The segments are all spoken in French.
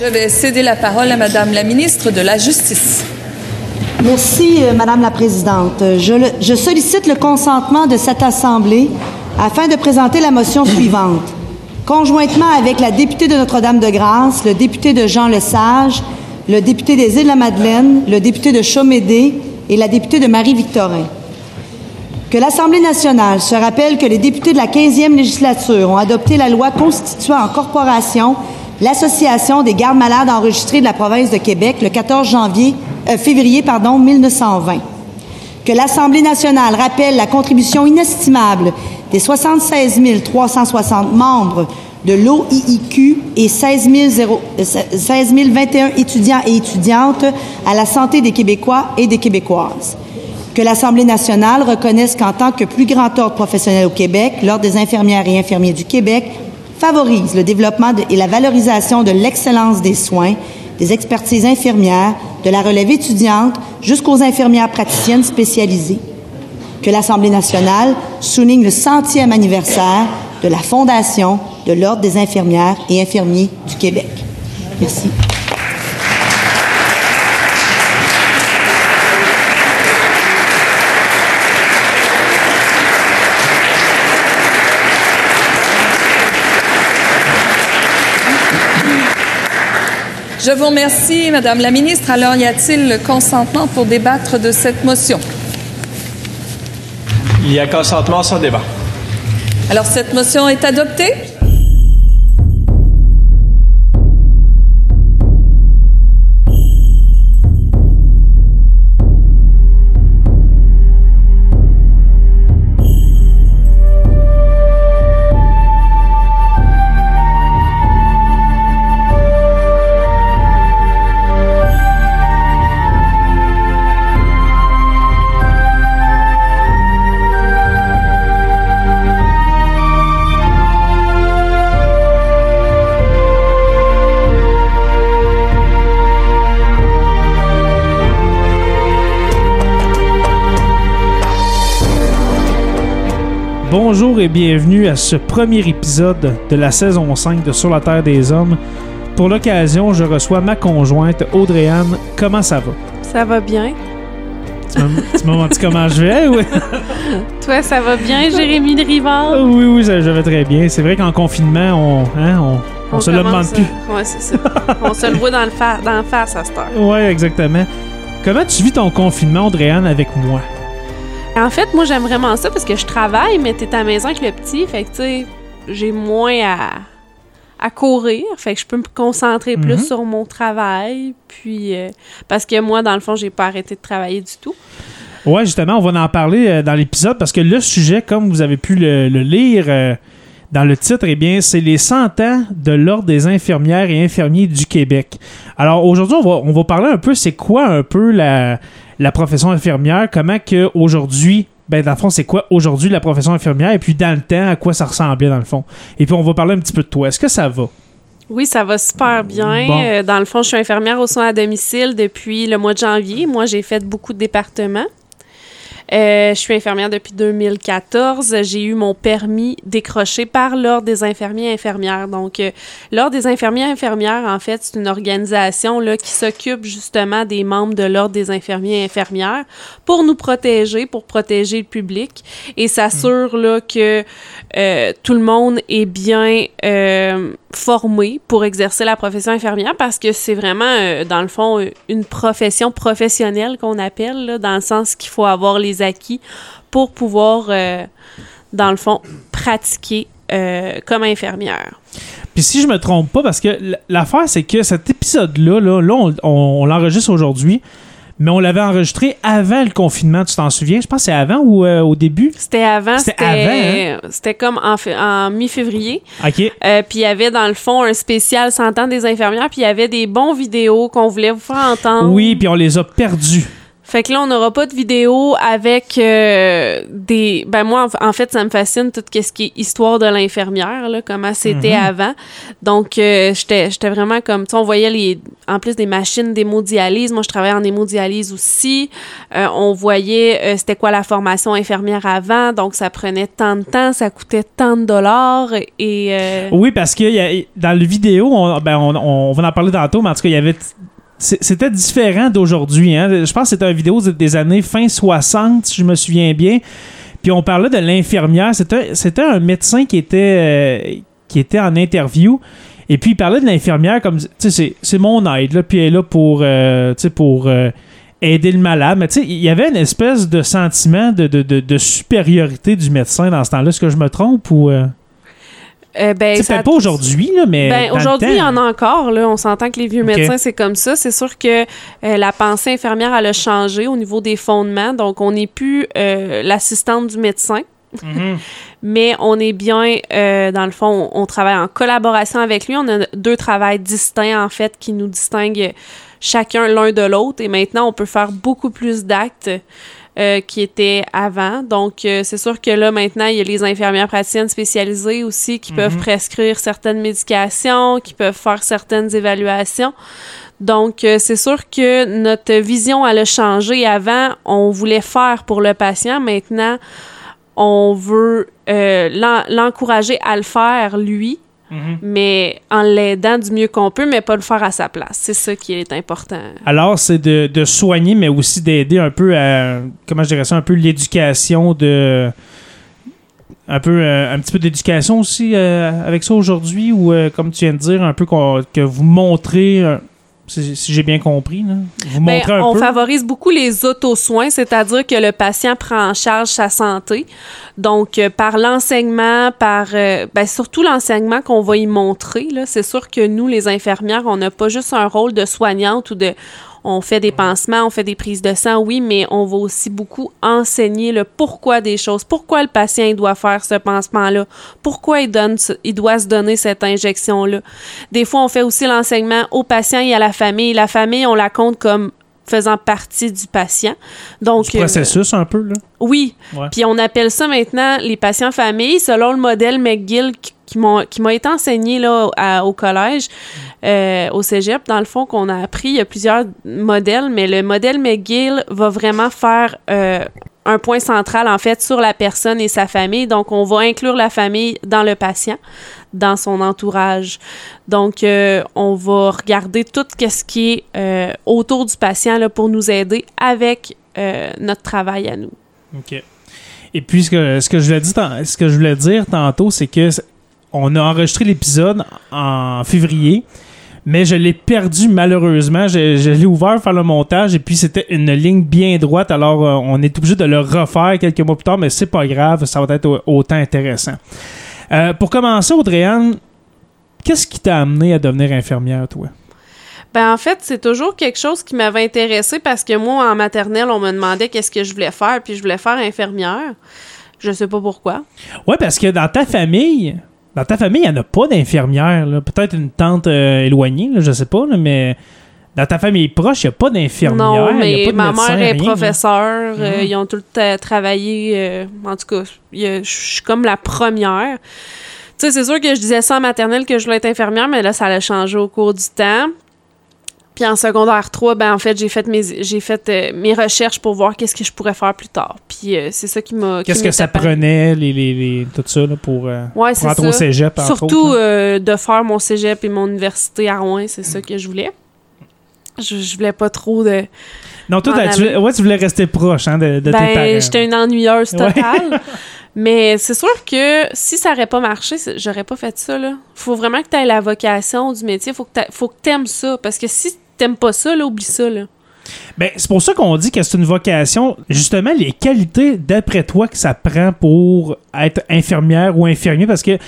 Je vais céder la parole à Madame la ministre de la Justice. Merci, euh, Madame la Présidente. Je, sollicite le consentement de cette Assemblée afin de présenter la motion suivante. Conjointement avec la députée de Notre-Dame-de-Grâce, le député de Jean Lesage, le député des Îles-de-la-Madeleine, le député de Chaumédé et la députée de Marie-Victorin. Que l'Assemblée nationale se rappelle que les députés de la 15e législature ont adopté la loi constituant en corporation l'Association des gardes malades enregistrés de la province de Québec le 14 janvier, euh, février pardon, 1920. Que l'Assemblée nationale rappelle la contribution inestimable des 76 360 membres de l'OIIQ et 16 0 euh, 16 021 étudiants et étudiantes à la santé des Québécois et des Québécoises que l'Assemblée nationale reconnaisse qu'en tant que plus grand ordre professionnel au Québec, l'Ordre des infirmières et infirmiers du Québec favorise le développement et la valorisation de l'excellence des soins, des expertises infirmières, de la relève étudiante jusqu'aux infirmières praticiennes spécialisées. Que l'Assemblée nationale souligne le centième anniversaire de la fondation de l'Ordre des infirmières et infirmiers du Québec. Merci. Je vous remercie, Madame la ministre. Alors, y a-t-il le consentement pour débattre de cette motion? Il y a consentement sans débat. Alors, cette motion est adoptée? Bonjour et bienvenue à ce premier épisode de la saison 5 de Sur la Terre des Hommes. Pour l'occasion, je reçois ma conjointe Audrey-Anne. Comment ça va? Ça va bien. Tu m'as- menti comment je vais? Oui, Toi, ça va bien, Jérémy de Rivard? oui, oui ça- je vais très bien. C'est vrai qu'en confinement, on, hein, on, on se le demande plus. à- Ouais, c'est ça. On se le voit dans le, fa- dans le face à cette heure. Oui, exactement. Comment tu vis ton confinement, Audrey-Anne, avec moi? En fait, moi, j'aime vraiment ça parce que je travaille, mais t'es à la maison avec le petit. Fait que, tu sais, j'ai moins à, à courir. Fait que je peux me concentrer Mhm. plus sur mon travail. Puis, euh, parce que moi, dans le fond, j'ai pas arrêté de travailler du tout. Ouais, justement, on va en parler euh, dans l'épisode parce que le sujet, comme vous avez pu le, le lire euh, dans le titre, eh bien, c'est les 100 ans de l'Ordre des infirmières et infirmiers du Québec. Alors aujourd'hui, on va, on va parler un peu, c'est quoi un peu la, la profession infirmière, comment que aujourd'hui, ben dans le fond, c'est quoi aujourd'hui la profession infirmière et puis dans le temps, à quoi ça ressemblait dans le fond. Et puis on va parler un petit peu de toi. Est-ce que ça va? Oui, ça va super bien. Bon. Euh, dans le fond, je suis infirmière aux soins à domicile depuis le mois de janvier. Moi, j'ai fait beaucoup de départements. Euh, je suis infirmière depuis 2014. J'ai eu mon permis décroché par l'Ordre des infirmiers et infirmières. Donc, euh, l'Ordre des infirmiers et infirmières, en fait, c'est une organisation là, qui s'occupe justement des membres de l'Ordre des infirmiers et infirmières pour nous protéger, pour protéger le public et s'assure là, que euh, tout le monde est bien euh, formé pour exercer la profession infirmière parce que c'est vraiment, euh, dans le fond, une profession professionnelle qu'on appelle, là, dans le sens qu'il faut avoir les acquis pour pouvoir, euh, dans le fond, pratiquer euh, comme infirmière. Puis si je me trompe pas, parce que l'affaire, c'est que cet épisode-là, là, là, on, on- on l'enregistre aujourd'hui, mais on l'avait enregistré avant le confinement, tu t'en souviens? Je pense que c'est avant ou euh, au début? C'était avant, C'était avant, c'était comme en, mi-février. OK. Euh, puis il y avait dans le fond un spécial 100 ans des infirmières, puis il y avait des bons vidéos qu'on voulait vous faire entendre. Oui, puis on les a perdus. Fait que là, on n'aura pas de vidéo avec euh, des... Ben moi, en, en fait, ça me fascine tout ce qui est histoire de l'infirmière, là, comment c'était Mhm. avant. Donc, euh, j'étais j'étais vraiment comme... Tu sais, on voyait les... En plus des machines d'hémodialyse, moi, je travaillais en hémodialyse aussi. Euh, on voyait euh, c'était quoi la formation infirmière avant. Donc, ça prenait tant de temps, ça coûtait tant de dollars. Et... euh, Oui, parce que y a- dans le vidéo, on, ben, on, on va en parler tantôt, mais en tout cas, il y avait. C'était différent d'aujourd'hui. Hein? Je pense que c'était une vidéo des années fin 60, si je me souviens bien. Puis on parlait de l'infirmière. C'était un médecin qui était, euh, qui était en interview. Et puis il parlait de l'infirmière comme, tu sais, c'est- mon aide, là, puis elle est là pour, euh, pour euh, aider le malade. Mais tu sais, il y avait une espèce de sentiment de, de, de, de supériorité du médecin dans ce temps-là. Est-ce que je me trompe ou... euh? ben, C'est ça- pas aujourd'hui, là, mais. Ben, aujourd'hui, il y en a encore. Là. On s'entend que les vieux médecins, c'est comme ça. C'est sûr que euh, la pensée infirmière, elle a changé au niveau des fondements. Donc, on n'est plus euh, l'assistante du médecin. Mhm. Mais on est bien, euh, dans le fond, on, on travaille en collaboration avec lui. On a deux travails distincts, en fait, qui nous distinguent chacun l'un de l'autre. Et maintenant, on peut faire beaucoup plus d'actes euh, qui étaient avant. Donc, euh, c'est sûr que là, maintenant, il y a les infirmières praticiennes spécialisées aussi qui peuvent prescrire certaines médications, qui peuvent faire certaines évaluations. Donc, euh, c'est sûr que notre vision, elle a changé. Avant, on voulait faire pour le patient. Maintenant, on veut euh, l'en- l'encourager à le faire, lui, Mhm. mais en l'aidant du mieux qu'on peut, mais pas le faire à sa place. C'est ça qui est important. Alors, c'est de, de soigner, mais aussi d'aider un peu à. Comment je dirais ça Un peu l'éducation de. Un peu. euh, un petit peu d'éducation aussi euh, avec ça aujourd'hui, ou euh, comme tu viens de dire, un peu qu'on- que vous montrez. Si si j'ai bien compris, là. Vous Ben, montrez un on peu. favorise beaucoup les auto-soins, c'est-à-dire que le patient prend en charge sa santé. Donc, euh, par l'enseignement, par euh, ben, surtout l'enseignement qu'on va y montrer, c'est sûr que nous, les infirmières, on n'a pas juste un rôle de soignante ou de on fait des pansements, on fait des prises de sang, oui, mais on va aussi beaucoup enseigner le pourquoi des choses, pourquoi le patient il doit faire ce pansement-là, pourquoi il, donne ce- il doit se donner cette injection-là. Des fois, on fait aussi l'enseignement au patient et à la famille. La famille, on la compte comme faisant partie du patient. Donc, du euh, processus un peu, là? oui. Ouais. Puis on appelle ça maintenant les patients familles, selon le modèle McGill qui, m'a été enseigné là, au collège, euh, au cégep, dans le fond, qu'on a appris. Il y a plusieurs modèles, mais le modèle McGill va vraiment faire euh, un point central, en fait, sur la personne et sa famille. Donc, on va inclure la famille dans le patient, dans son entourage. Donc, euh, on va regarder tout ce qui est autour du patient là, pour nous aider avec notre travail à nous. OK. Et puis, ce que, ce que je voulais dire, tantôt, c'est que on a enregistré l'épisode en février, mais je l'ai perdu malheureusement. Je, je l'ai ouvert faire le montage et puis c'était une ligne bien droite. Alors, euh, on est obligé de le refaire quelques mois plus tard, mais c'est pas grave, ça va être au- autant intéressant. Euh, pour commencer, Audrey-Anne, qu'est-ce qui t'a amené à devenir infirmière, toi? Ben en fait, c'est toujours quelque chose qui m'avait intéressé parce que moi, en maternelle, on me demandait qu'est-ce que je voulais faire, puis je voulais faire infirmière. Je sais pas pourquoi. Ouais, parce que dans ta famille, dans ta famille, il n'y en a pas d'infirmière. Peut-être une tante euh, éloignée, là, je sais pas, là, mais dans ta famille proche, il n'y a pas d'infirmière. Non, il y a mais pas de ma médecin, mère est rien, professeure. euh, Mhm. ils ont tout euh, travaillé. euh, en tout cas, je suis comme la première. Tu sais, c'est sûr que je disais ça en maternelle que je voulais être infirmière, mais là, ça a changé au cours du temps. Puis en secondaire 3, ben en fait, j'ai fait mes j'ai fait euh, mes recherches pour voir qu'est-ce que je pourrais faire plus tard. Puis euh, c'est ça qui m'a Qu'est-ce que ça prenait, les, les, les- tout ça, là, pour, euh, Ouais, pour c'est entrer au ça. cégep, entre Surtout autres, euh, de faire mon cégep et mon université à Rouen, c'est ça que je voulais. Je, je voulais pas trop de. Non, toi, tu, voulais- aller. ouais, tu voulais rester proche hein, de, de tes ben, parents. j'étais une ennuyeuse Ouais. totale. Mais c'est sûr que si ça aurait pas marché, j'aurais pas fait ça. Là. Faut vraiment que tu aies la vocation du métier. Faut que que t'aimes ça. Parce que si t'aimes pas ça, là, oublie ça. Là. Ben, c'est pour ça qu'on dit que c'est une vocation. Justement, les qualités, d'après toi, que ça prend pour être infirmière ou infirmier, parce que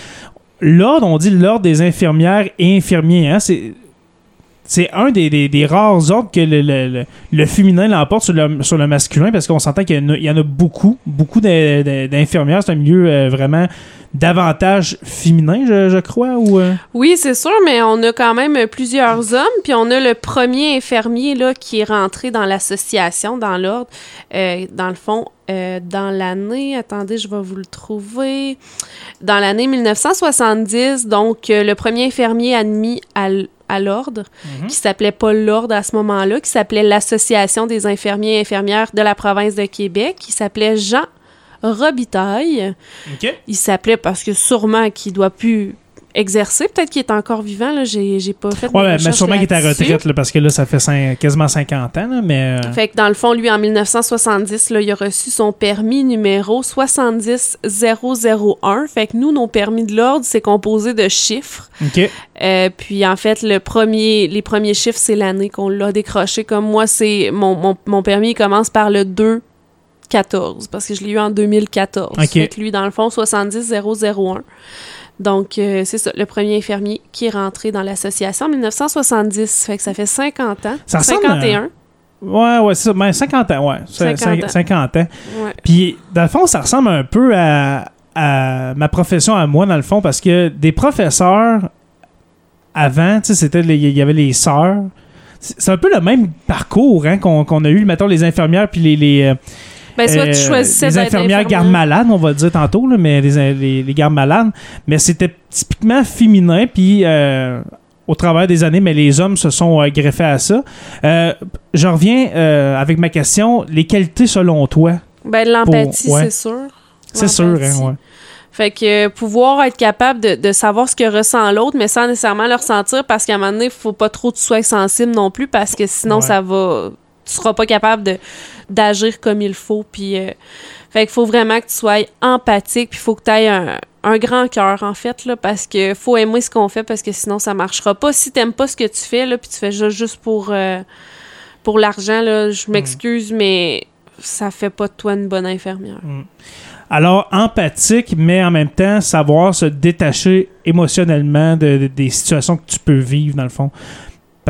l'ordre, on dit l'ordre des infirmières et infirmiers, hein, c'est. C'est un des, rares ordres que le, féminin l'emporte sur le, sur le masculin parce qu'on s'entend qu'il y, en a- beaucoup, beaucoup d'in- d'in- d'infirmières. C'est un milieu euh, vraiment davantage féminin, je, crois. Euh? Oui, c'est sûr, mais on a quand même plusieurs hommes. Puis on a le premier infirmier là, qui est rentré dans l'association, dans l'ordre. Euh, dans le fond, euh, dans l'année, attendez, je vais vous le trouver. Dans l'année 1970, donc le premier infirmier admis à, à l'ordre, qui s'appelait Paul Lord à ce moment-là, qui s'appelait l'Association des infirmiers et infirmières de la province de Québec, qui s'appelait Jean Robitaille. Il s'appelait parce que sûrement qu'il doit plus exercer. Peut-être qu'il est encore vivant. Là. J'ai, j'ai pas fait de Ouais, mais sûrement qu'il est à retraite là, parce que là, ça fait quasiment 50 ans. là, mais, euh, Fait que dans le fond, lui, en 1970, là, il a reçu son permis numéro 70001. Fait que nous, nos permis de l'ordre, c'est composé de chiffres. OK. Euh, puis en fait, le premier, les premiers chiffres, c'est l'année qu'on l'a décroché. Comme moi, c'est mon, mon, mon permis il commence par le 2 14 parce que je l'ai eu en 2014. Ok. Fait que lui, dans le fond, 70001. Donc, euh, c'est ça, le premier infirmier qui est rentré dans l'association en 1970. Fait que ça fait 50 ans. Ça ressemble à- 51. Ouais, ouais, c'est ça. Ben, 50 ans, ouais. C'est- 50 ans. 50 ans. Ouais. Puis, dans le fond, ça ressemble un peu à, à ma profession à moi, dans le fond, parce que des professeurs, avant, tu sais, c'était il y avait les sœurs. C'est un peu le même parcours hein, qu'on qu'on a eu, mettons, les infirmières puis les, les, euh, Ben, soit tu euh, choisissais les infirmières infirmière. gardes malades, on va dire tantôt, là, mais les, les, les gardes malades. Mais c'était typiquement féminin, puis euh, au travers des années, mais les hommes se sont euh, greffés à ça. Euh, je reviens euh, avec ma question. Les qualités selon toi? Ben, de l'empathie, Pour- ouais. c'est sûr. C'est sûr, hein, ouais. Fait que pouvoir être capable de, de savoir ce que ressent l'autre, mais sans nécessairement le ressentir, parce qu'à un moment donné, il faut pas trop que tu sois sensible non plus, parce que sinon, Ouais. ça va. Tu seras pas capable de d'agir comme il faut. Puis, euh, fait qu'il faut vraiment que tu sois empathique, puis il faut que tu aies un, un grand cœur, en fait, là, parce que faut aimer ce qu'on fait, parce que sinon, ça marchera pas. Si t'aimes pas ce que tu fais, là, puis tu fais juste, juste pour, euh, pour l'argent, là, je m'excuse, mais ça fait pas de toi une bonne infirmière. Alors, empathique, mais en même temps, savoir se détacher émotionnellement de, de- des situations que tu peux vivre, dans le fond.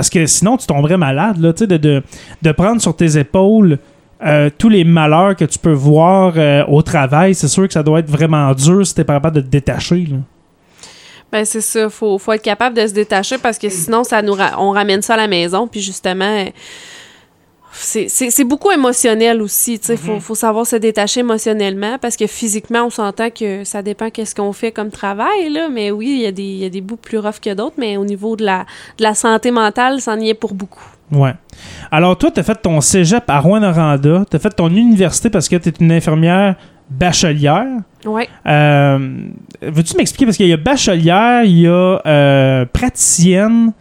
Parce que sinon, tu tomberais malade, là, tu sais, de, prendre sur tes épaules euh, tous les malheurs que tu peux voir euh, au travail. C'est sûr que ça doit être vraiment dur si t'es pas capable de te détacher. là. Ben c'est ça, faut faut être capable de se détacher parce que sinon ça nous on ramène ça à la maison puis justement c'est- beaucoup émotionnel aussi, tu sais, faut, faut savoir se détacher émotionnellement parce que physiquement on s'entend que ça dépend qu'est-ce qu'on fait comme travail là, mais oui, il y a des il y a des bouts plus rough que d'autres, mais au niveau de la de la santé mentale, ça en y est pour beaucoup. Ouais. Alors, toi, tu as fait ton cégep à Rouen-Noranda. Tu as fait ton université parce que tu es une infirmière bachelière. Ouais. Euh, Veux-tu m'expliquer? Parce qu'il y a bachelière, il y a euh, praticienne.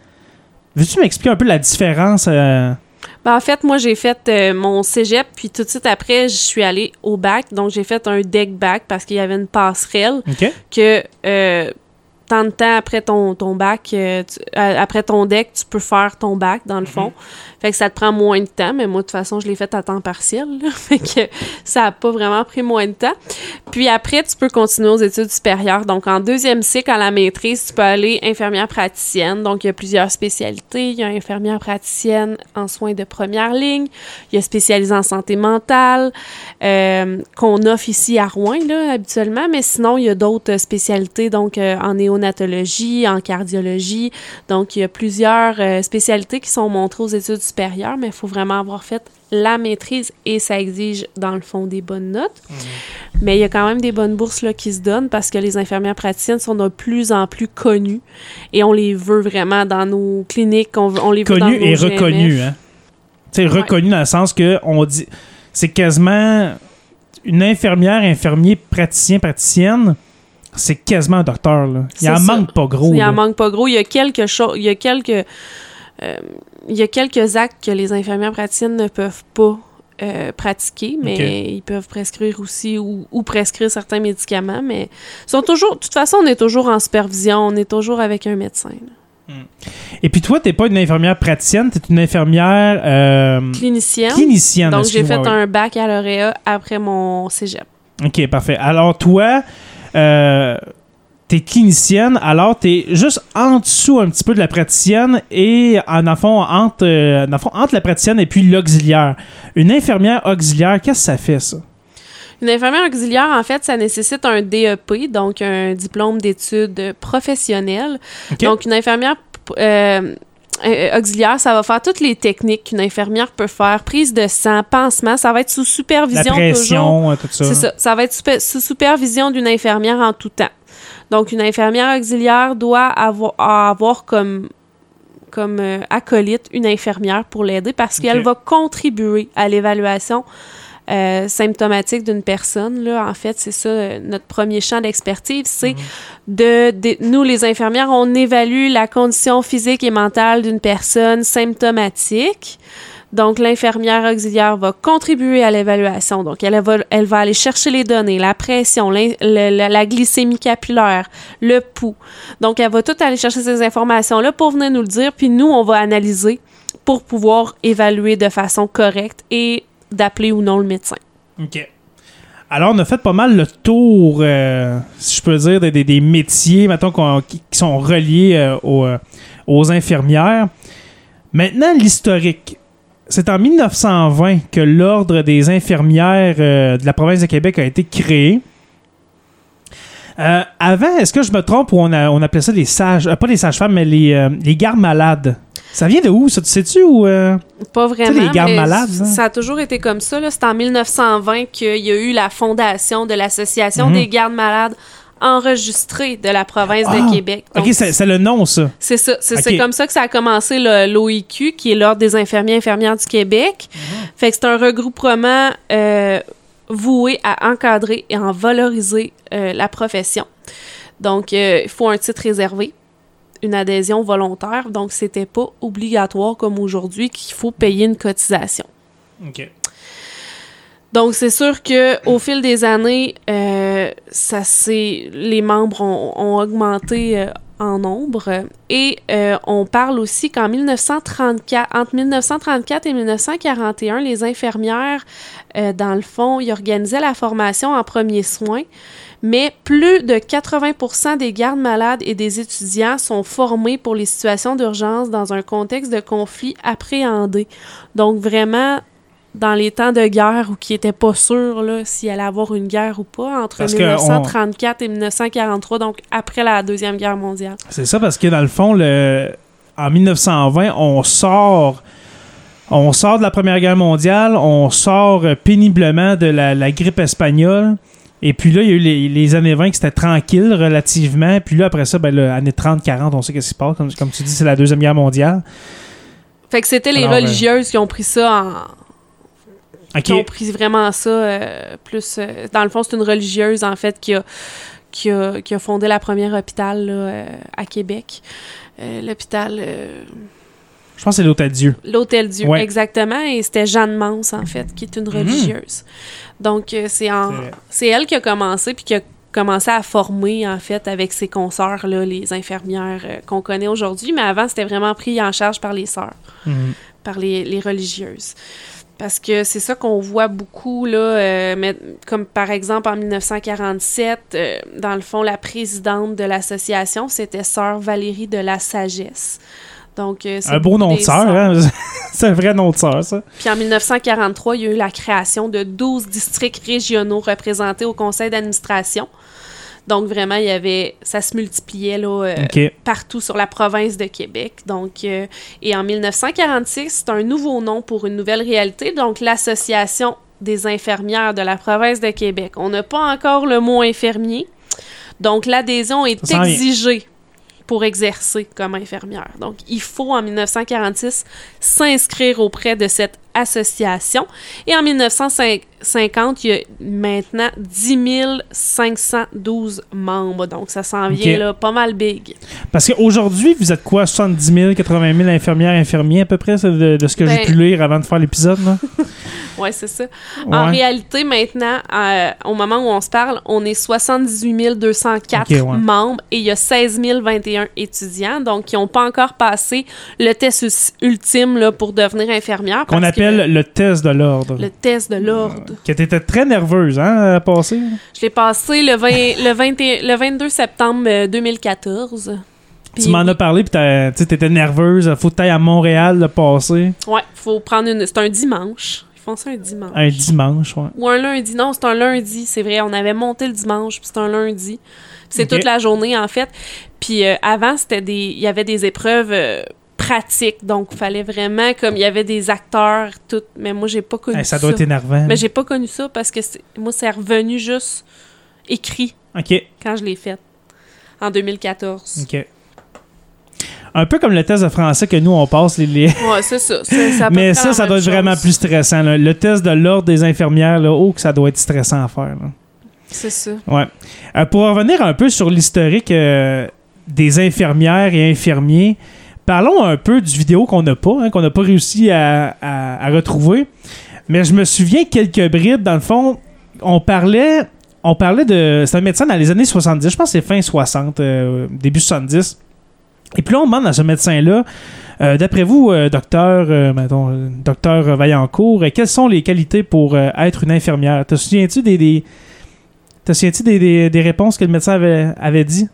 Veux-tu m'expliquer un peu la différence? euh? Ben, en fait, moi, j'ai fait euh, mon cégep, puis tout de suite après, je suis allée au bac. Donc, j'ai fait un deck bac parce qu'il y avait une passerelle. Que euh, tant de temps après ton, ton bac, euh, tu- euh, après ton deck, tu peux faire ton bac, dans le fond. Fait que ça te prend moins de temps, mais moi, de toute façon, je l'ai fait à temps partiel. là. fait que ça a pas vraiment pris moins de temps. Puis après, tu peux continuer aux études supérieures. Donc, en deuxième cycle, à la maîtrise, tu peux aller infirmière praticienne. Donc, il y a plusieurs spécialités. Il y a infirmière praticienne en soins de première ligne. Il y a spécialisé en santé mentale, euh, qu'on offre ici à Rouen, là, habituellement. Mais sinon, il y a d'autres spécialités, donc euh, en néonatologie, en cardiologie. Donc, il y a plusieurs euh, spécialités qui sont montrées aux études supérieures, mais il faut vraiment avoir fait la maîtrise et ça exige, dans le fond, des bonnes notes. Mais il y a quand même des bonnes bourses là, qui se donnent parce que les infirmières praticiennes sont de plus en plus connues et on les veut vraiment dans nos cliniques, on, on les veut dans Connu nos et GMF. reconnu, hein. Tu sais, reconnu dans le sens que on dit. C'est quasiment. Une infirmière, infirmier, praticien, praticienne, c'est quasiment un docteur, là. Il en ça. manque pas gros. Il en manque pas gros. Il y a quelque chose, il y a quelques, euh, il y a quelques actes que les infirmières praticiennes ne peuvent pas euh, pratiquer, mais ils peuvent prescrire aussi ou, ou prescrire certains médicaments, mais sont toujours, de toute façon, on est toujours en supervision, on est toujours avec un médecin. là. Et puis toi, t'es pas une infirmière praticienne, t'es une infirmière euh, Clinicienne. clinicienne. Donc, j'ai fait un baccalauréat après mon cégep. OK, parfait. Alors, toi, euh, t'es clinicienne, alors t'es juste en dessous un petit peu de la praticienne et, en en fond, entre, euh, le fond, entre la praticienne et puis l'auxiliaire. Une infirmière auxiliaire, qu'est-ce que ça fait, ça? Une infirmière auxiliaire, en fait, ça nécessite un DEP, donc un diplôme d'études professionnelles. Donc, une infirmière euh, euh, auxiliaire, ça va faire toutes les techniques qu'une infirmière peut faire. Prise de sang, pansement, ça va être sous La supervision toujours. pression, euh, tout ça. C'est ça. Ça va être sous supervision d'une infirmière en tout temps. Donc, une infirmière auxiliaire doit avoir, avoir comme, comme euh, acolyte une infirmière pour l'aider parce qu'elle va contribuer à l'évaluation euh, symptomatique d'une personne. Là, en fait, c'est ça notre premier champ d'expertise, c'est de, de- nous les infirmières, on évalue la condition physique et mentale d'une personne symptomatique. Donc, l'infirmière auxiliaire va contribuer à l'évaluation. Donc, elle va, elle va aller chercher les données, la pression, la, la glycémie capillaire, le pouls. Donc, elle va tout aller chercher ces informations-là pour venir nous le dire, puis nous, on va analyser pour pouvoir évaluer de façon correcte et d'appeler ou non le médecin. OK. Alors, on a fait pas mal le tour, euh, si je peux dire, des, des- métiers, mettons, qui, sont reliés euh, aux, euh, aux infirmières. Maintenant, l'historique. C'est en 1920 que l'Ordre des infirmières de la province de Québec a été créé. Avant, est-ce que je me trompe on, on appelait ça les sages, pas les sages-femmes, mais les, les gardes malades? Ça vient de où, ça? Tu sais-tu ou... euh? Pas vraiment. les gardes mais malades, là. Ça a toujours été comme ça. C'est en 1920 qu'il y a eu la fondation de l'Association Mhm. des gardes malades enregistrée de la province Ah! de Québec. Donc, OK, c'est le nom, ça. C'est ça. C'est comme ça que ça a commencé l'OIQ, qui est l'Ordre des infirmiers et infirmières du Québec. Fait que c'est un regroupement euh, voué à encadrer et en valoriser euh, la profession. Donc, euh, il faut un titre réservé, une adhésion volontaire. Donc, c'était pas obligatoire comme aujourd'hui qu'il faut payer une cotisation. OK. Donc, c'est sûr que au fil des années, euh, ça s'est, les membres ont, ont augmenté euh, en nombre. Et euh, on parle aussi qu'en 1934, entre 1934 et 1941, les infirmières, dans le fond, ils organisaient la formation en premiers soins. Mais plus de 80% des gardes malades et des étudiants sont formés pour les situations d'urgence dans un contexte de conflit appréhendé. Donc, vraiment, dans les temps de guerre où qui n'étaient pas sûrs s'il allait avoir une guerre ou pas, entre Parce que 1934 et 1943, donc après la Deuxième Guerre mondiale. C'est ça parce que dans le fond, le... en 1920, on sort. On sort de la Première Guerre mondiale, on sort euh, péniblement de la, la grippe espagnole. Et puis là, il y a eu les, les années 20 qui c'était tranquille relativement. Puis là, après ça, ben, années 30-40, on sait qu'est-ce qui se passe. Comme, comme tu dis, c'est la Deuxième Guerre mondiale. Fait que c'était les Alors, euh, religieuses qui ont pris ça en, qui ont pris vraiment ça euh, plus. euh, dans le fond, c'est une religieuse, en fait, qui a, qui a, qui a fondé la première hôpital là, à Québec. L'hôpital. Je pense que c'est l'Hôtel Dieu. L'Hôtel Dieu, Ouais. exactement. Et c'était Jeanne Mance, en fait, qui est une religieuse. Donc, euh, c'est en- C'est elle qui a commencé, puis qui a commencé à former, en fait, avec ses consoeurs, là, les infirmières euh, qu'on connaît aujourd'hui. Mais avant, c'était vraiment pris en charge par les sœurs Mhm. par les, les religieuses. Parce que c'est ça qu'on voit beaucoup, là, euh, mais- comme par exemple en 1947, euh, dans le fond, la présidente de l'association, c'était Sœur Valérie de la Sagesse. Donc, euh, Un beau nom de sœur, hein? c'est un vrai nom de sœur, ça. Puis en 1943, il y a eu la création de 12 districts régionaux représentés au conseil d'administration. Donc, vraiment, il y avait, ça se multipliait là, euh, partout sur la province de Québec. Donc, euh, et en 1946, c'est un nouveau nom pour une nouvelle réalité, donc l'Association des infirmières de la province de Québec. On n'a pas encore le mot infirmier, donc l'adhésion est exigée pour exercer comme infirmière. Donc, il faut en 1946 s'inscrire auprès de cette association. Et en 1950, il y a maintenant 10 512 membres. Donc, ça s'en vient là, pas mal big. Parce qu'aujourd'hui, vous êtes quoi, 70 000, 80 000 infirmières, infirmiers à peu près, de, de ce que j'ai Ben- pu lire avant de faire l'épisode? Ouais, c'est ça. En réalité, maintenant, euh, au moment où on se parle, on est 78 204 Ok, ouais. membres et il y a 16 021 étudiants, donc qui n'ont pas encore passé le test ultime là, pour devenir infirmière. Qu'on le test de l'ordre. le test de l'ordre. Que t'étais très nerveuse, hein, à passer? Je l'ai passé le, 20 le, 21 le 22 septembre euh, 2014. Puis- Tu m'en as parlé, puis tu t'étais nerveuse. Faut que t'ailles à Montréal le passer. Ouais, faut prendre une. C'est un dimanche. Ils font ça un dimanche. Un dimanche, ouais. Ou un lundi. Non, c'est un lundi, c'est vrai. On avait monté le dimanche, puis c'est un lundi. C'est toute la journée, en fait. Puis euh, avant, c'était des. Il y avait des épreuves euh, pratiques. Donc, il fallait vraiment, comme il y avait des acteurs, tout. Mais moi, j'ai pas connu Hey, ça. ça doit être énervant. Mais j'ai pas connu ça parce que moi, c'est revenu juste écrit OK, quand je l'ai fait. En 2014. OK. Un peu comme le test de français que nous, on passe. Les, les- Ouais, c'est ça. Mais ça, ça doit être chose. vraiment plus stressant. là. Le test de l'ordre des infirmières, là, oh, que ça doit être stressant à faire. C'est ça. Ouais. Euh, pour revenir un peu sur l'historique euh, des infirmières et infirmiers, parlons un peu du vidéo qu'on n'a pas, hein, qu'on n'a pas réussi à, à- retrouver. Mais je me souviens quelques bribes, dans le fond, on parlait, on parlait de... C'est un médecin dans les années 70, je pense que c'est fin 60, euh, début 70. Et puis là, on demande à ce médecin-là, euh, d'après vous, euh, docteur, euh, mettons, euh, Vaillancourt, quelles sont les qualités pour être une infirmière? Te souviens-tu des, des, te souviens-tu des, des- des réponses que le médecin avait, avait dit?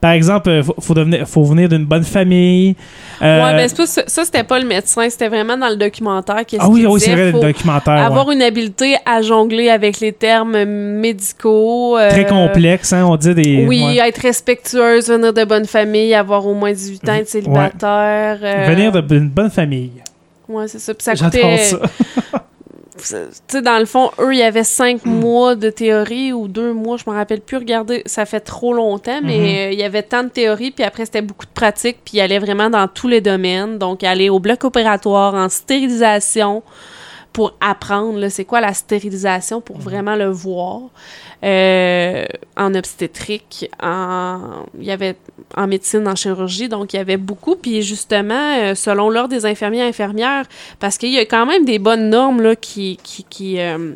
Par exemple, euh, faut, faut, devenir- faut venir d'une bonne famille. euh, Ouais, ben pas ça, c'était pas le médecin, c'était vraiment dans le documentaire qui ah oui, oui, c'est vrai, le documentaire. avoir ouais. une habileté à jongler avec les termes médicaux. euh, Très complexe, hein, on dit des... Oui, ouais. être respectueuse, venir de bonne famille, avoir au moins 18 ans, être célibataire. euh, Venir d'une bonne famille. Ouais, c'est ça. Puis ça J'adore coûtait. ça. Tu sais, dans le fond, eux, il y avait cinq Hmm. mois de théorie ou deux mois, je me rappelle plus. Regardez, ça fait trop longtemps, mais euh, il y avait tant de théorie, puis après, c'était beaucoup de pratique, puis il allait vraiment dans tous les domaines. Donc, aller au bloc opératoire, en stérilisation, pour apprendre, c'est quoi la stérilisation, Mhm. pour vraiment le voir. Euh, en obstétrique, en... il y avait en médecine, en chirurgie, donc il y avait beaucoup. Puis justement, euh, selon l'ordre des infirmiers et infirmières, parce qu'il y a quand même des bonnes normes là, qui, qui, qui, euh,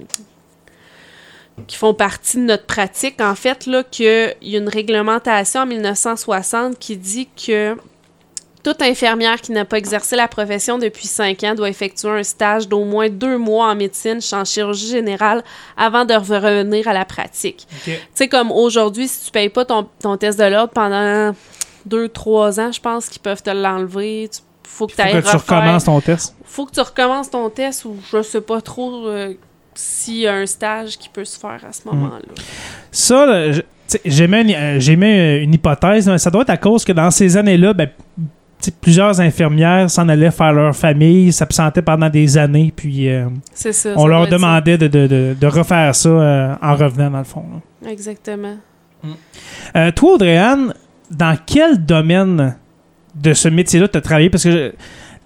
qui font partie de notre pratique. En fait, là, qu'il y a une réglementation en 1960 qui dit que toute infirmière qui n'a pas exercé la profession depuis cinq ans doit effectuer un stage d'au moins deux mois en médecine, en chirurgie générale, avant de revenir à la pratique. Tu sais, comme aujourd'hui, si tu payes pas ton, ton test de l'ordre pendant deux, trois ans, je pense qu'ils peuvent te l'enlever. Tu- faut que tu Faut ailles que tu recommences ton test? faut que tu recommences ton test ou je sais pas trop euh, s'il y a un stage qui peut se faire à Mm. ce moment-là. Ça, là, j'émets une, euh, j'émets une hypothèse. mais Ça doit être à cause que dans ces années-là, ben, plusieurs infirmières s'en allaient faire leur famille, s'absentaient pendant des années, puis euh, ça. on ça leur demandait de, de- de- de refaire ça euh, en revenant, dans le fond. là. Exactement. Euh, toi, Audrey-Anne, dans quel domaine de ce métier-là tu as travaillé? Parce que je-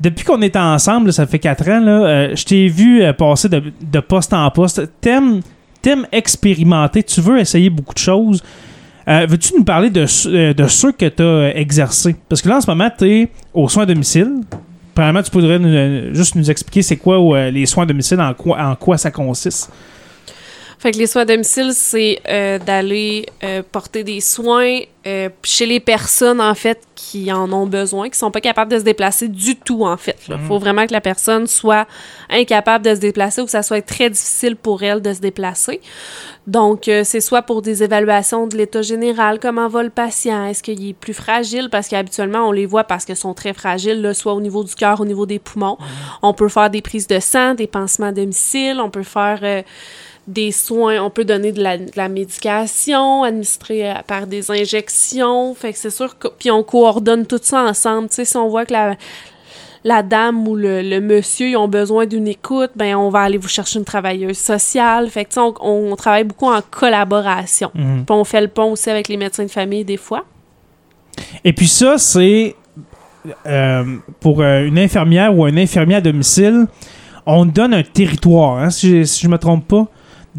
depuis qu'on est ensemble, ça fait quatre ans, là, euh, je t'ai vu passer de, de poste en poste. T'aimes, t'aimes expérimenter, tu veux essayer beaucoup de choses. Euh, veux-tu nous parler de, euh, ceux que tu as exercés? Parce que là, en ce moment, tu es aux soins à domicile. Premièrement, tu pourrais nous- euh, juste nous expliquer c'est quoi euh, les soins à domicile, en quoi, en quoi ça consiste? Fait que les soins à domicile, c'est euh, d'aller euh, porter des soins euh, chez les personnes, en fait, qui en ont besoin, qui sont pas capables de se déplacer du tout, en fait. Il faut vraiment que la personne soit incapable de se déplacer ou que ça soit très difficile pour elle de se déplacer. Donc, euh, c'est soit pour des évaluations de l'état général, comment va le patient, est-ce qu'il est plus fragile, parce qu'habituellement, on les voit parce qu'ils sont très fragiles, là, soit au niveau du cœur, au niveau des poumons. On peut faire des prises de sang, des pansements à domicile, on peut faire... euh, des soins, on peut donner de la, de la médication administrée euh, par des injections. Fait que c'est sûr que. Puis on coordonne tout ça ensemble. Tu sais, si on voit que la, la dame ou le, le monsieur ils ont besoin d'une écoute, ben on va aller vous chercher une travailleuse sociale. Fait que tu sais, on, on travaille beaucoup en collaboration. Mhm. Puis on fait le pont aussi avec les médecins de famille des fois. Et puis ça, c'est euh, pour euh, une infirmière ou un infirmier à domicile, on donne un territoire, hein, si, je- si je me trompe pas,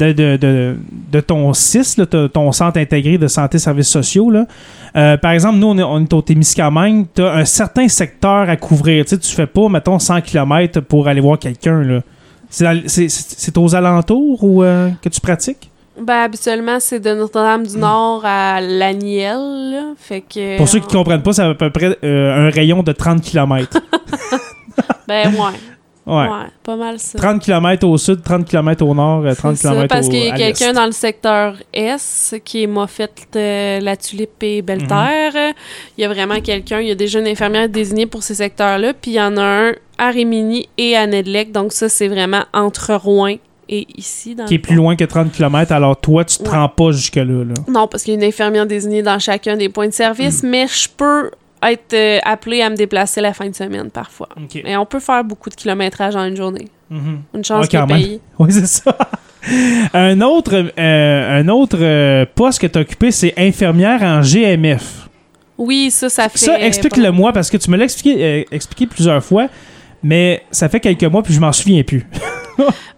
de, de, de, de ton CIS, là, ton- centre intégré de santé et services sociaux. Là. Euh, par exemple, nous, on est, on est au Témiscamingue, tu as un certain secteur à couvrir. Tu sais, tu fais pas, mettons, 100 km pour aller voir quelqu'un. là. C'est aux alentours ou euh, que tu pratiques? Ben habituellement c'est de Notre-Dame-du-Nord à Laniel. Fait que. Pour ceux qui comprennent pas, c'est à peu près euh, un rayon de 30 km. Ben ouais. Ouais. Ouais, pas mal ça. 30 km au sud, 30 km au nord, euh, 30 C'est ça, km parce au qu'il y a quelqu'un dans le secteur S qui est Moffett, euh, La Tulipe et Belle-Terre. Mhm. Il y a vraiment quelqu'un, il y a déjà une infirmière désignée pour ces secteurs-là, puis il y en a un à Rémini et à Nedlec. Donc ça, c'est vraiment entre Rouen et ici. Dans Qui est plus loin que 30 km, alors toi, tu te Ouais. rends pas jusque-là. Là. Non, parce qu'il y a une infirmière désignée dans chacun des points de Mhm. service, mais je peux être euh, appelée à me déplacer la fin de semaine parfois. OK. Et on peut faire beaucoup de kilométrage en une journée. Mhm. Une chance Ah, qui. Oui, c'est ça. un autre, euh, un autre euh, poste que tu as occupé, c'est infirmière en GMF. Oui, ça, ça fait... Ça, explique-le-moi, parce que tu me l'as expliqué, expliqué plusieurs fois, mais ça fait quelques mois, puis je m'en souviens plus.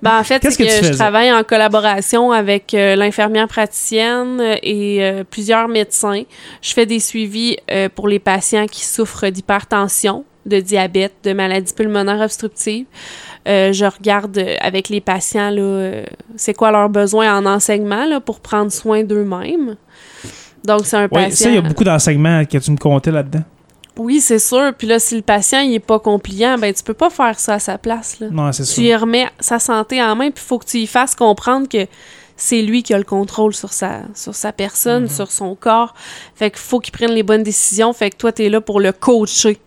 Ben, en fait, Qu'est-ce c'est que je travaille en collaboration avec euh, l'infirmière praticienne euh, et euh, plusieurs médecins. Je fais des suivis euh, pour les patients qui souffrent d'hypertension, de diabète, de maladies pulmonaires obstructives. Je regarde avec les patients là, c'est quoi leurs besoins en enseignement là, pour prendre soin d'eux-mêmes. Donc, c'est un Oui, patient. ça, il y a beaucoup d'enseignements que tu me comptais là-dedans. Oui, c'est sûr. Puis là, si le patient il est pas compliant, ben tu peux pas faire ça à sa place. Là. Non, c'est tu ça. y remets sa santé en main, puis il faut que tu y fasses comprendre que c'est lui qui a le contrôle sur sa, sur sa personne, sur son corps. Fait qu'il faut qu'il prenne les bonnes décisions. Fait que toi, tu es là pour le coacher.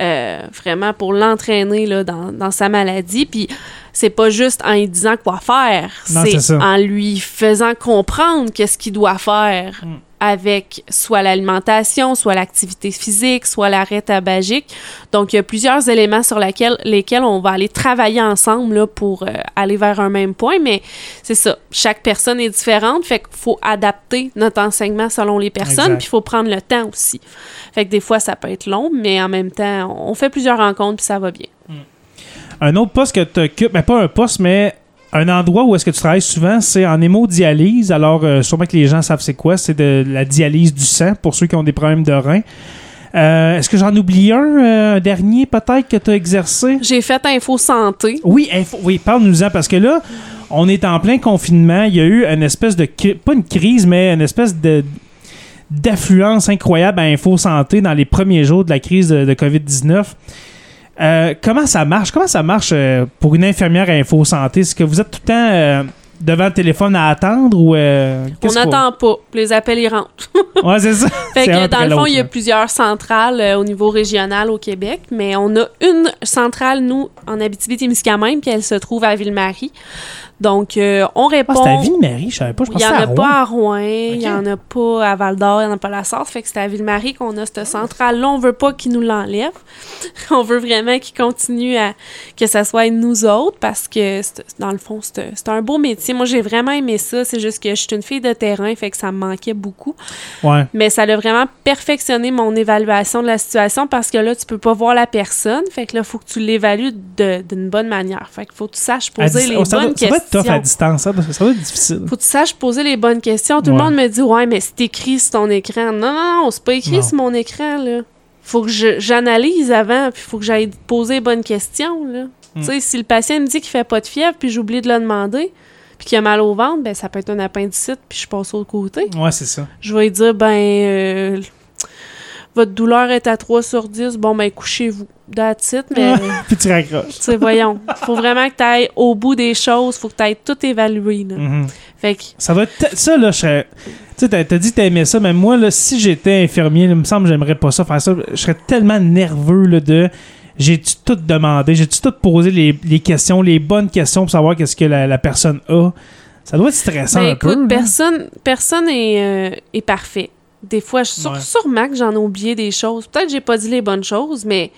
euh, vraiment pour l'entraîner là, dans, dans sa maladie. Puis c'est pas juste en lui disant quoi faire, c'est en lui faisant comprendre qu'est-ce qu'il doit faire Mm. Avec soit l'alimentation, soit l'activité physique, soit l'arrêt tabagique. Donc, il y a plusieurs éléments sur laquelle- lesquels on va aller travailler ensemble là, pour euh, aller vers un même point, mais c'est ça. Chaque personne est différente, fait qu'il faut adapter notre enseignement selon les personnes, puis il faut prendre le temps aussi. Fait que des fois, ça peut être long, mais en même temps, on fait plusieurs rencontres, puis ça va bien. Un autre poste que tu occupes, ben pas un poste, mais un endroit où est-ce que tu travailles souvent, c'est en hémodialyse. Alors, euh, sûrement que les gens savent c'est quoi. C'est de la dialyse du sang pour ceux qui ont des problèmes de rein. Euh, est-ce que j'en oublie un, euh, un dernier peut-être que tu as exercé? J'ai fait Info Santé. Oui, info- oui parle-nous-en parce que là, on est en plein confinement. Il y a eu une espèce de. Pas une crise, mais une espèce de d'affluence incroyable à Info Santé dans les premiers jours de la crise de, de COVID-19. Euh, comment ça marche? Comment ça marche euh, pour une infirmière à Info Santé? Est-ce que vous êtes tout le temps euh, devant le téléphone à attendre ou. On n'attend pas. Les appels, ils rentrent. Ouais, c'est ça. Fait que dans le fond, il y a plusieurs centrales au niveau régional au Québec, mais on a une centrale, nous, en Abitibi-Témiscamingue, puis elle se trouve à Ville-Marie. Donc, euh, on Ah, répond... c'était à Ville-Marie, je savais pas. Je il n'y en a Rouen. pas à Rouen, il n'y en a pas à Val-d'Or, il n'y en a pas à la Sarthe. Fait que c'est à Ville-Marie qu'on a cette centrale-là. On veut pas qu'ils nous l'enlèvent. on veut vraiment qu'ils continuent à... que ça soit nous autres parce que, c'est- dans le fond, c'est c'est un beau métier. Moi, j'ai vraiment aimé ça. C'est juste que je suis une fille de terrain, fait que ça me manquait beaucoup. Ouais. Mais ça a vraiment perfectionné mon évaluation de la situation parce que là, tu peux pas voir la personne. Fait que là, il faut que tu l'évalues d'une bonne manière. Fait qu'il faut que tu saches poser les oh, bonnes questions. Tough à distance, ça, ça doit être difficile. Faut que tu saches poser les bonnes questions. Tout Ouais. le monde me dit Ouais, mais c'est écrit sur ton écran. Non, non, non, c'est pas écrit Non. sur mon écran, là. Faut que j'analyse avant, puis faut que j'aille poser les bonnes questions, là. Hmm. Tu sais, si le patient me dit qu'il fait pas de fièvre, puis j'oublie de le demander, puis qu'il a mal au ventre, ben ça peut être un appendicite, puis je passe au côté. Ouais, c'est ça. Je vais lui dire, ben, euh, votre douleur est à 3 sur 10, bon, ben, couchez-vous. That's it, mais, tu Puis tu raccroches. sais, voyons. Faut vraiment que tu ailles au bout des choses, faut que tu ailles tout évaluer, là. Mhm. Fait que, Ça va être. Ça, là, je serais. Tu sais, t'as dit que t'aimais ça, mais moi, là, si j'étais infirmier, là, il me semble que j'aimerais pas ça, faire ça. Je serais tellement nerveux, là, de. J'ai-tu tout demandé? J'ai-tu tout posé les, les questions, les bonnes questions pour savoir qu'est-ce que la, la personne a? Ça doit être stressant Ben, un peu. écoute, hein? personne, personne est, euh, est parfait. Des fois, je suis Ouais. sûrement que j'en ai oublié des choses. Peut-être que j'ai pas dit les bonnes choses, mais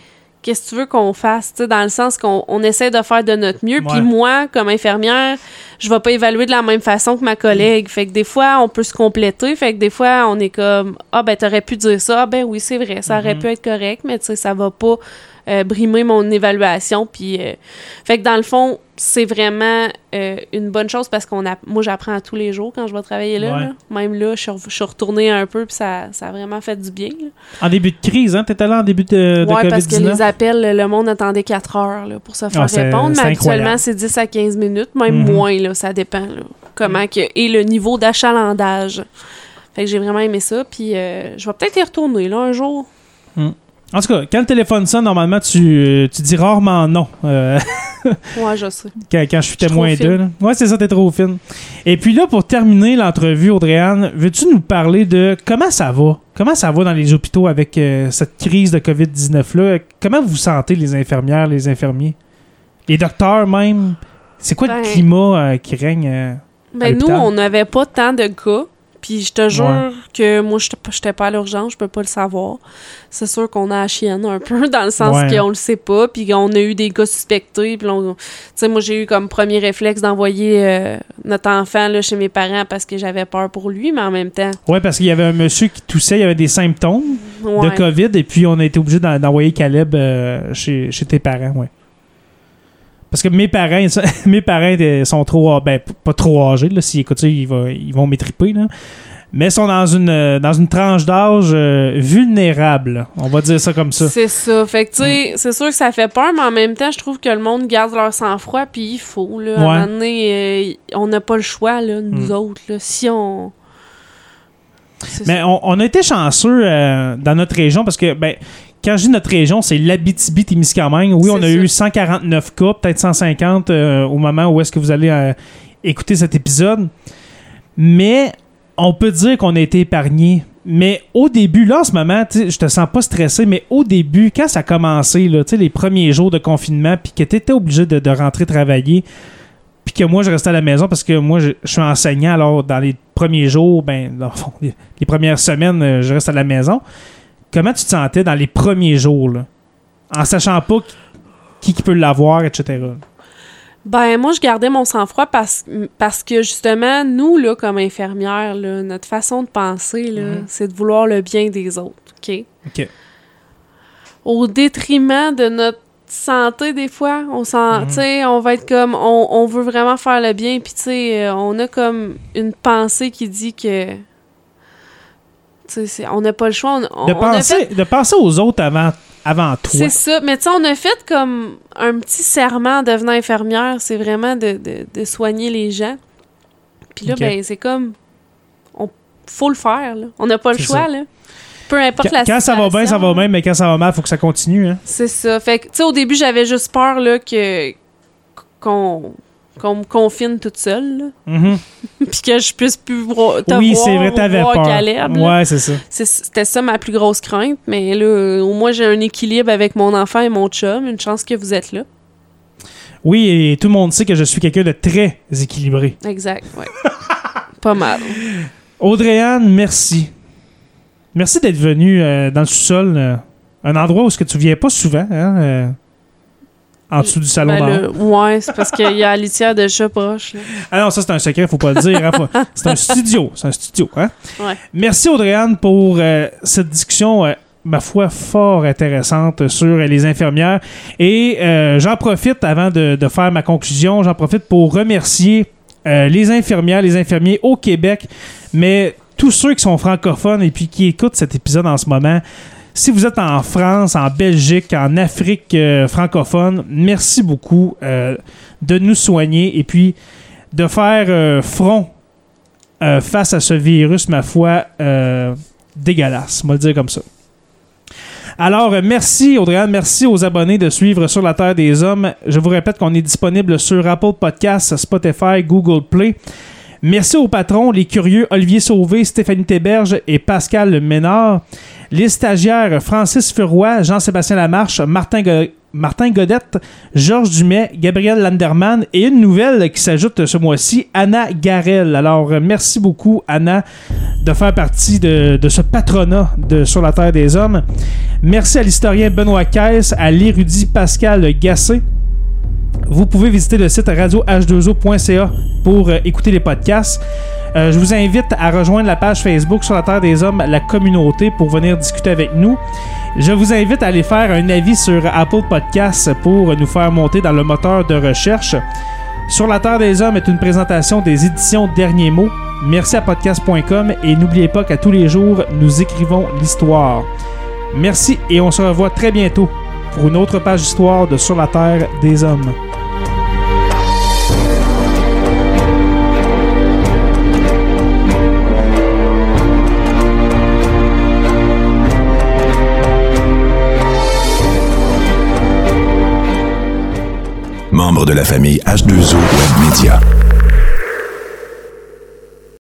qu'est-ce que tu veux qu'on fasse? Dans le sens qu'on on essaie de faire de notre mieux. Puis moi, comme infirmière, je vais pas évaluer de la même façon que ma collègue. Fait que des fois, on peut se compléter. Fait que des fois, on est comme Ah, ben, t'aurais pu dire ça. Ah, ben oui, c'est vrai, ça aurait Mhm. pu être correct, mais tu sais, ça va pas euh, brimer mon évaluation. Puis, euh, fait que dans le fond, c'est vraiment euh, une bonne chose parce qu'on a, moi, j'apprends à tous les jours quand je vais travailler là. Ouais. là. Même là, je suis, re- je suis retournée un peu, puis ça, ça a vraiment fait du bien. là. En début de crise, hein? T'étais là en début de, de ouais, parce que COVID-19? les appels, le monde attendait 4 heures là, pour se faire Ah, répondre. Mais habituellement, incroyable. c'est 10 à 15 minutes, même Mhm. moins, là, ça dépend. comment que, et le niveau d'achalandage. Fait que j'ai vraiment aimé ça. Puis je vais peut-être y retourner là, un jour. En tout cas, quand le téléphone sonne, normalement, tu, tu dis rarement non. euh, Ouais, je sais. quand, quand je suis témoin d'eux. Ouais, c'est ça, t'es trop fine. Et puis là, pour terminer l'entrevue, Audrey-Anne, veux-tu nous parler de comment ça va? Comment ça va dans les hôpitaux avec euh, cette crise de COVID-19-là? Comment vous sentez, les infirmières, les infirmiers? Les docteurs même? C'est quoi Ben- le climat euh, qui règne? euh? Ben, nous, on n'avait pas tant de cas. Puis je te jure Ouais. que moi, je n'étais pas à l'urgence, je peux pas le savoir. C'est sûr qu'on a la chienne un peu, dans le sens Ouais. qu'on le sait pas, puis on a eu des cas suspectés. Puis on- tu sais, moi, j'ai eu comme premier réflexe d'envoyer euh, notre enfant là, chez mes parents parce que j'avais peur pour lui, mais en même temps, Ouais, parce qu'il y avait un monsieur qui toussait, il y avait des symptômes ouais. de COVID, et puis on a été obligé d'en- d'envoyer Caleb euh, chez, chez tes parents, ouais. Parce que mes parents, mes parents étaient- sont trop, ben, pas trop âgés, là, s'ils écoutent ça, ils, vont- ils vont m'étriper, là. Mais sont dans une, euh, dans une tranche d'âge euh, vulnérable, on va dire ça comme ça. C'est ça. Fait que, tu sais, c'est sûr que ça fait peur, mais en même temps, je trouve que le monde garde leur sang-froid, puis il faut, là. À un moment donné, euh, on n'a pas le choix, là, nous Mm. autres, là. Si on... Mais on, on a été chanceux euh, dans notre région parce que, ben, quand je dis notre région, c'est l'Abitibi-Témiscamingue. Oui, on a eu ça. 149 cas, peut-être 150 euh, au moment où est-ce que vous allez euh, écouter cet épisode. Mais on peut dire qu'on a été épargné. Mais au début, là, en ce moment, je te sens pas stressé, mais au début, quand ça a commencé, là, les premiers jours de confinement, puis que tu étais obligé de, de rentrer travailler, puis que moi, je restais à la maison parce que moi, je, je suis enseignant, alors dans les premiers jours, ben, dans le fond, les, les premières semaines, euh, je reste à la maison. Comment tu te sentais dans les premiers jours, là? En sachant pas qui, qui peut l'avoir, etc. Ben, moi, je gardais mon sang-froid parce, parce que, justement, nous, là, comme infirmières, là, notre façon de penser, là, Mhm. c'est de vouloir le bien des autres, OK? OK. Au détriment de notre santé, des fois, on s'en... Mhm. Tu sais, on va être comme... On, on veut vraiment faire le bien, puis, tu sais, euh, on a comme une pensée qui dit que... On n'a pas le choix. On, De, on- on a penser, fait- de penser aux autres avant, avant toi. C'est ça. Mais tu sais, on a fait comme un petit serment en devenant infirmière. C'est vraiment de, de- de soigner les gens. Puis là, ben, c'est comme. On faut le faire, là. On n'a pas le choix, ça. là. Peu importe Quand, la quand ça va bien, ça va bien, mais quand ça va mal, il faut que ça continue. Hein? C'est ça. Fait que, tu sais, au début, j'avais juste peur, là, que. qu'on. Qu'on me confine toute seule. Mhm. Puis que je puisse plus te Oui, voir c'est vrai, voir peur. Caleb, là. ouais, c'est ça. C'était ça ma plus grosse crainte. Mais là, au moins, j'ai un équilibre avec mon enfant et mon chum. Une chance que vous êtes là. Oui, et tout le monde sait que je suis quelqu'un de très équilibré. Exact, ouais. Pas mal. Audrey-Anne, merci. Merci d'être venue euh, dans le sous-sol. euh, un endroit où ce que tu viens pas souvent, hein, euh, en dessous du salon Ben, le- ouais, c'est parce qu'il y a la litière de chat proche. Là. Ah non, ça c'est un secret, faut pas le dire. hein, C'est un studio, c'est un studio. Hein? Ouais. Merci Audrey-Anne pour euh, cette discussion, euh, ma foi, fort intéressante sur euh, les infirmières. Et j'en profite, avant de, de faire ma conclusion, j'en profite pour remercier les infirmières, les infirmiers au Québec, mais tous ceux qui sont francophones et puis qui écoutent cet épisode en ce moment. Si vous êtes en France, en Belgique, en Afrique euh, francophone, merci beaucoup euh, de nous soigner et puis de faire euh, front face à ce virus, ma foi, dégueulasse. On va le dire comme ça. Alors, merci Audrey, merci aux abonnés de suivre Sur la Terre des Hommes. Je vous répète qu'on est disponible sur Apple Podcasts, Spotify, Google Play. Merci aux patrons, les curieux Olivier Sauvé, Stéphanie Théberge et Pascal Ménard. Les stagiaires Francis Furoy, Jean-Sébastien Lamarche, Martin Go- Martin Godette, Georges Dumais, Gabriel Landerman et une nouvelle qui s'ajoute ce mois-ci, Anna Garel. Alors, merci beaucoup, Anna, de faire partie de, de ce patronat de Sur la Terre des Hommes. Merci à l'historien Benoît Caisse, à l'érudit Pascal Gassé. Vous pouvez visiter le site radioh2o.ca pour euh, écouter les podcasts. Euh, je vous invite à rejoindre la page Facebook sur la Terre des Hommes, la communauté, pour venir discuter avec nous. Je vous invite à aller faire un avis sur Apple Podcasts pour nous faire monter dans le moteur de recherche. Sur la Terre des Hommes est une présentation des éditions Derniers mots. Merci à podcast.com et n'oubliez pas qu'à tous les jours, nous écrivons l'histoire. Merci et on se revoit très bientôt pour une autre page d'histoire de Sur la Terre des Hommes. Membre de la famille H2O Web Media.